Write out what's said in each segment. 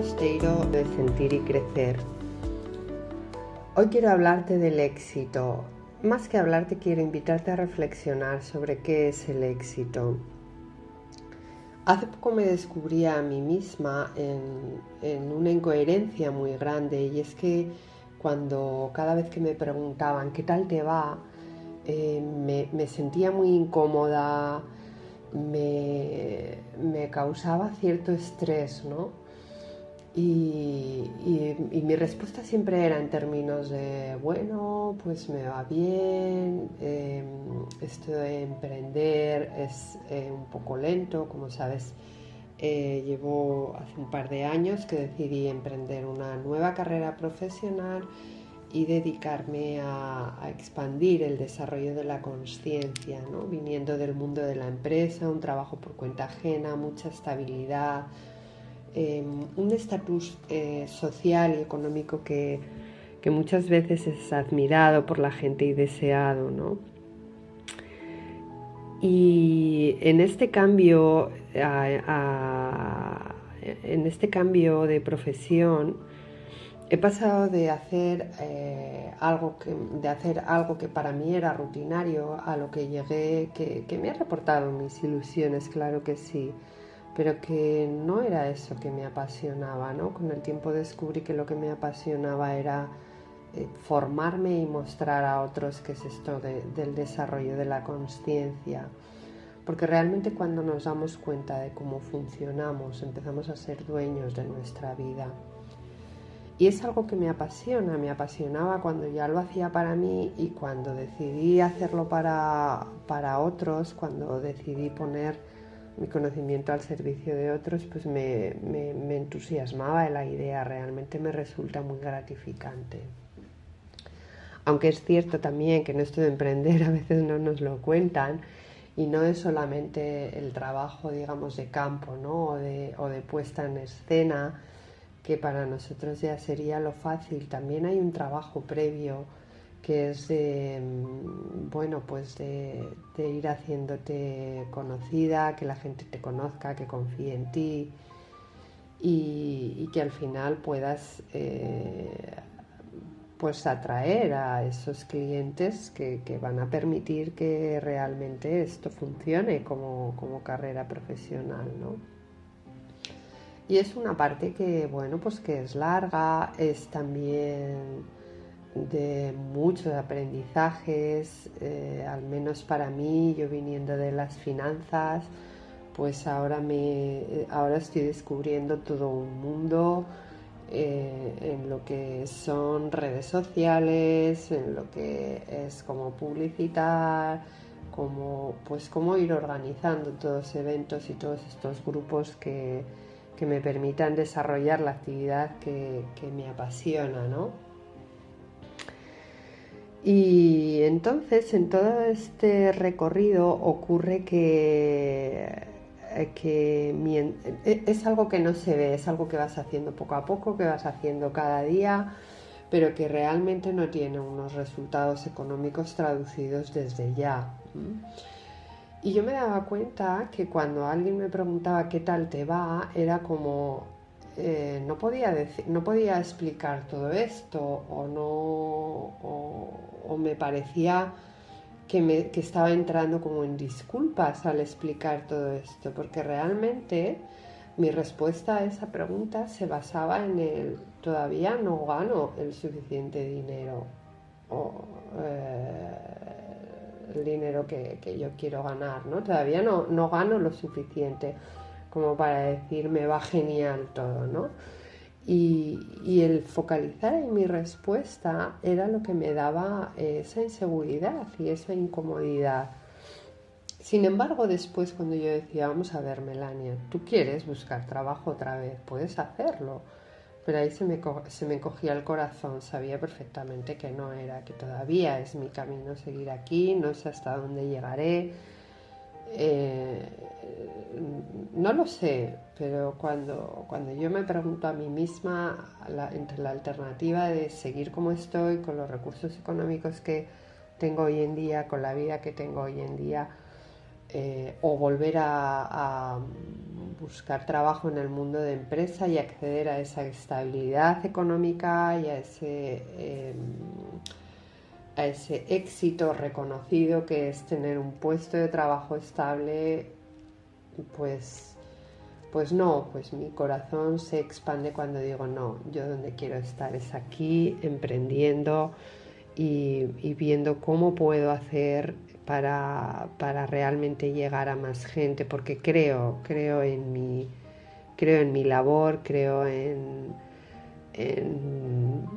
De Sentir y Crecer. Hoy quiero hablarte del éxito. Más que hablarte, quiero invitarte a reflexionar sobre qué es el éxito. Hace poco me descubrí a mí misma en, una incoherencia muy grande y es que cuando cada vez que me preguntaban qué tal te va, eh, me, sentía muy incómoda, me, me, causaba cierto estrés, ¿no? Y, mi respuesta siempre era en términos de, bueno, pues me va bien, em, esto de emprender es eh, un poco lento, como sabes, eh, llevo hace un par de años que decidí emprender una nueva carrera profesional y dedicarme a, a expandir el desarrollo de la conciencia, ¿no? viniendo del mundo de la empresa, un trabajo por cuenta ajena, mucha estabilidad, Em, un estatus eh, social y económico que, muchas veces es admirado por la gente y deseado, ¿no? Y en este cambio, en este cambio de profesión, he pasado de hacer, eh, algo que, de hacer algo que para mí era rutinario a lo que llegué, que, que me ha reportado mis ilusiones, claro que sí pero que no era eso que me apasionaba, ¿no? Con el tiempo descubrí que lo que me apasionaba era eh, formarme y mostrar a otros qué es esto del desarrollo de la conciencia. Porque realmente cuando nos damos cuenta de cómo funcionamos, empezamos a ser dueños de nuestra vida. Y es algo que me apasiona, me apasionaba cuando ya lo hacía para mí y cuando decidí hacerlo para, para otros, cuando decidí poner mi conocimiento al servicio de otros, pues me, me, entusiasmaba la idea, realmente me resulta muy gratificante. Aunque es cierto también que en esto de emprender a veces no nos lo cuentan y no es solamente el trabajo, digamos, de campo ¿no? o, de, o de puesta en escena, que para nosotros ya sería lo fácil, también hay un trabajo previo que es de, mm, bueno, pues de, ir haciéndote conocida, que la gente te conozca, que confíe en ti y, que al final puedas eh, pues atraer a esos clientes que, van a permitir que realmente esto funcione como, como carrera profesional, ¿no? Y es una parte que, bueno, pues que es larga, es también de muchos aprendizajes, eh, al menos para mí, yo viniendo de las finanzas, pues ahora, me, ahora estoy descubriendo todo un mundo eh, en lo que son redes sociales, en lo que es como publicitar, como, pues cómo ir organizando todos eventos y todos estos grupos que, me permitan desarrollar la actividad que, que me apasiona, ¿no? Y entonces en todo este recorrido ocurre que, eh, e, es algo que no se ve, es algo que vas haciendo poco a poco, que vas haciendo cada día, pero que realmente no tiene unos resultados económicos traducidos desde ya. Y yo me daba cuenta que cuando alguien me preguntaba qué tal te va, era como, eh, no, podía decir, no podía explicar todo esto o, no, o, me parecía que, me, que estaba entrando como en disculpas al explicar todo esto, porque realmente mi respuesta a esa pregunta se basaba en el todavía no gano el suficiente dinero o eh, el dinero que, que, yo quiero ganar, ¿no? Todavía no, no gano lo suficiente como para decir me va genial todo, ¿no? Y, el focalizar en mi respuesta era lo que me daba esa inseguridad y esa incomodidad. Sin embargo, después cuando yo decía, vamos a ver, Melania, tú quieres buscar trabajo otra vez, puedes hacerlo. Pero ahí se me, se me cogía el corazón, sabía perfectamente que no era, que todavía es mi camino seguir aquí, no sé hasta dónde llegaré, eh, no lo sé, pero cuando, cuando yo me pregunto a mí misma entre la alternativa de seguir como estoy, con los recursos económicos que tengo hoy en día, con la vida que tengo hoy en día, eh, o volver a, buscar trabajo en el mundo de empresa y acceder a esa estabilidad económica y a ese, em, a ese éxito reconocido que es tener un puesto de trabajo estable, pues, pues no, pues mi corazón se expande cuando digo no, yo donde quiero estar es aquí, emprendiendo y, viendo cómo puedo hacer para, realmente llegar a más gente, porque creo, creo en mi, creo en mi labor, creo en,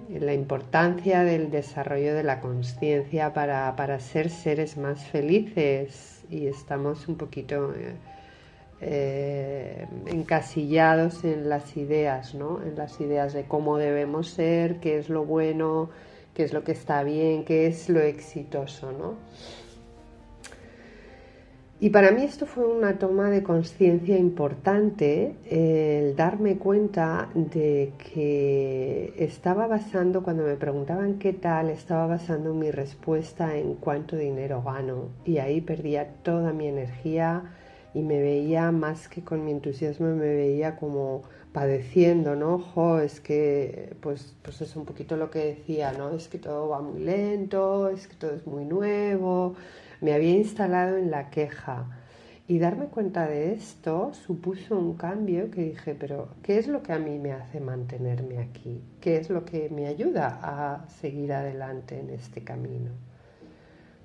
la importancia del desarrollo de la conciencia para, ser seres más felices y estamos un poquito eh, eh, encasillados en las ideas, ¿no? En las ideas de cómo debemos ser, qué es lo bueno, qué es lo que está bien, qué es lo exitoso, ¿no? Y para mí esto fue una toma de conciencia importante, el darme cuenta de que estaba basando, cuando me preguntaban qué tal, estaba basando mi respuesta en cuánto dinero gano. Y ahí perdía toda mi energía y me veía más que con mi entusiasmo, me veía como padeciendo, ¿no? Ojo, es que, pues, pues es un poquito lo que decía, ¿no? Es que todo va muy lento, es que todo es muy nuevo, me había instalado en la queja. Y darme cuenta de esto supuso un cambio que dije, pero ¿qué es lo que a mí me hace mantenerme aquí? ¿Qué es lo que me ayuda a seguir adelante en este camino?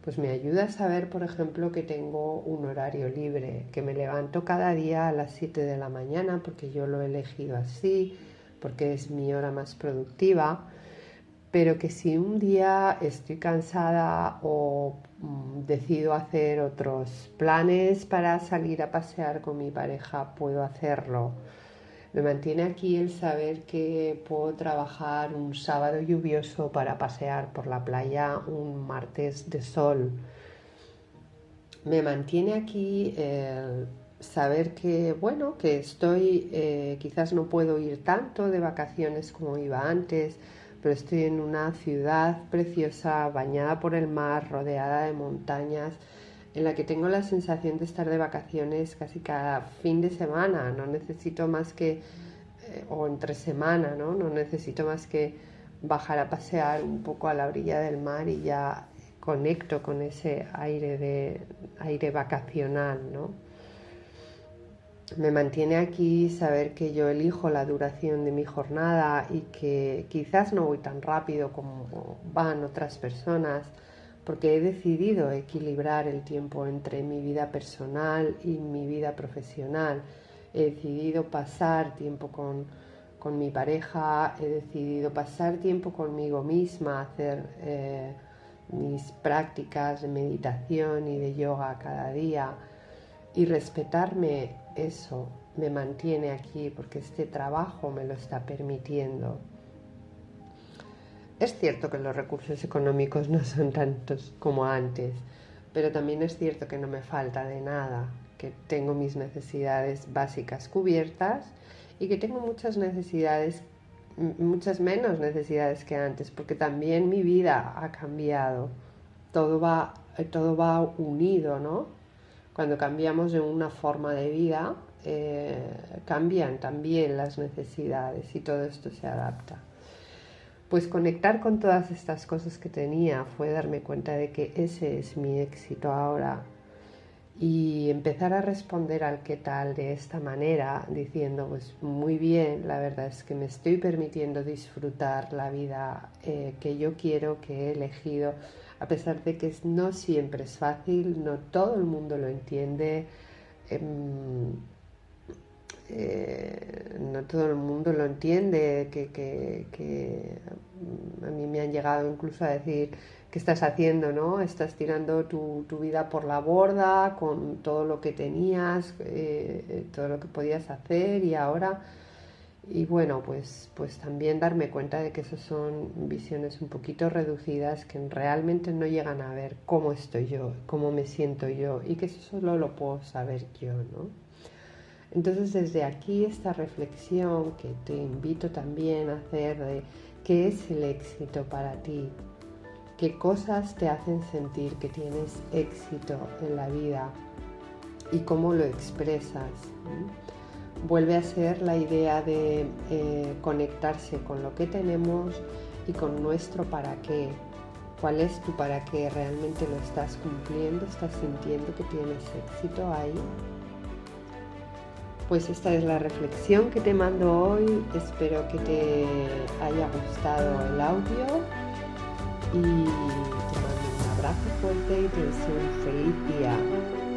Pues me ayuda a saber, por ejemplo, que tengo un horario libre, que me levanto cada día a las 7 de la mañana porque yo lo he elegido así, porque es mi hora más productiva, pero que si un día estoy cansada o decido hacer otros planes para salir a pasear con mi pareja, puedo hacerlo. Me mantiene aquí el saber que puedo trabajar un sábado lluvioso para pasear por la playa un martes de sol. Me mantiene aquí el saber que, bueno, que estoy, eh, quizás no puedo ir tanto de vacaciones como iba antes, pero estoy en una ciudad preciosa, bañada por el mar, rodeada de montañas, en la que tengo la sensación de estar de vacaciones casi cada fin de semana. No necesito más que, eh, o entre semana, ¿no? No necesito más que bajar a pasear un poco a la orilla del mar y ya conecto con ese aire de aire vacacional, ¿no? Me mantiene aquí saber que yo elijo la duración de mi jornada y que quizás no voy tan rápido como van otras personas, porque he decidido equilibrar el tiempo entre mi vida personal y mi vida profesional. He decidido pasar tiempo con, mi pareja, he decidido pasar tiempo conmigo misma, hacer eh, mis prácticas de meditación y de yoga cada día y respetarme eso me mantiene aquí porque este trabajo me lo está permitiendo. Es cierto que los recursos económicos no son tantos como antes, pero también es cierto que no me falta de nada, que tengo mis necesidades básicas cubiertas y que tengo muchas necesidades, muchas menos necesidades que antes, porque también mi vida ha cambiado. Todo va, todo va unido, ¿no? Cuando cambiamos de una forma de vida, eh, cambian también las necesidades y todo esto se adapta. Pues conectar con todas estas cosas que tenía fue darme cuenta de que ese es mi éxito ahora y empezar a responder al qué tal de esta manera, diciendo, pues muy bien, la verdad es que me estoy permitiendo disfrutar la vida eh, que yo quiero, que he elegido, a pesar de que no siempre es fácil, no todo el mundo lo entiende, em, eh, no todo el mundo lo entiende, que, a mí me han llegado incluso a decir, ¿qué estás haciendo? ¿no? Estás tirando tu, vida por la borda con todo lo que tenías, eh, todo lo que podías hacer y ahora y bueno, pues, pues también darme cuenta de que esas son visiones un poquito reducidas que realmente no llegan a ver cómo estoy yo, cómo me siento yo y que eso solo lo puedo saber yo, ¿no? Entonces desde aquí esta reflexión que te invito también a hacer de qué es el éxito para ti, qué cosas te hacen sentir que tienes éxito en la vida, y cómo lo expresas. Vuelve a ser la idea de eh, conectarse con lo que tenemos y con nuestro para qué. ¿Cuál es tu para qué? ¿Realmente lo estás cumpliendo? ¿Estás sintiendo que tienes éxito ahí? Pues esta es la reflexión que te mando hoy. Espero que te haya gustado el audio y te mando un abrazo fuerte y te deseo un feliz día.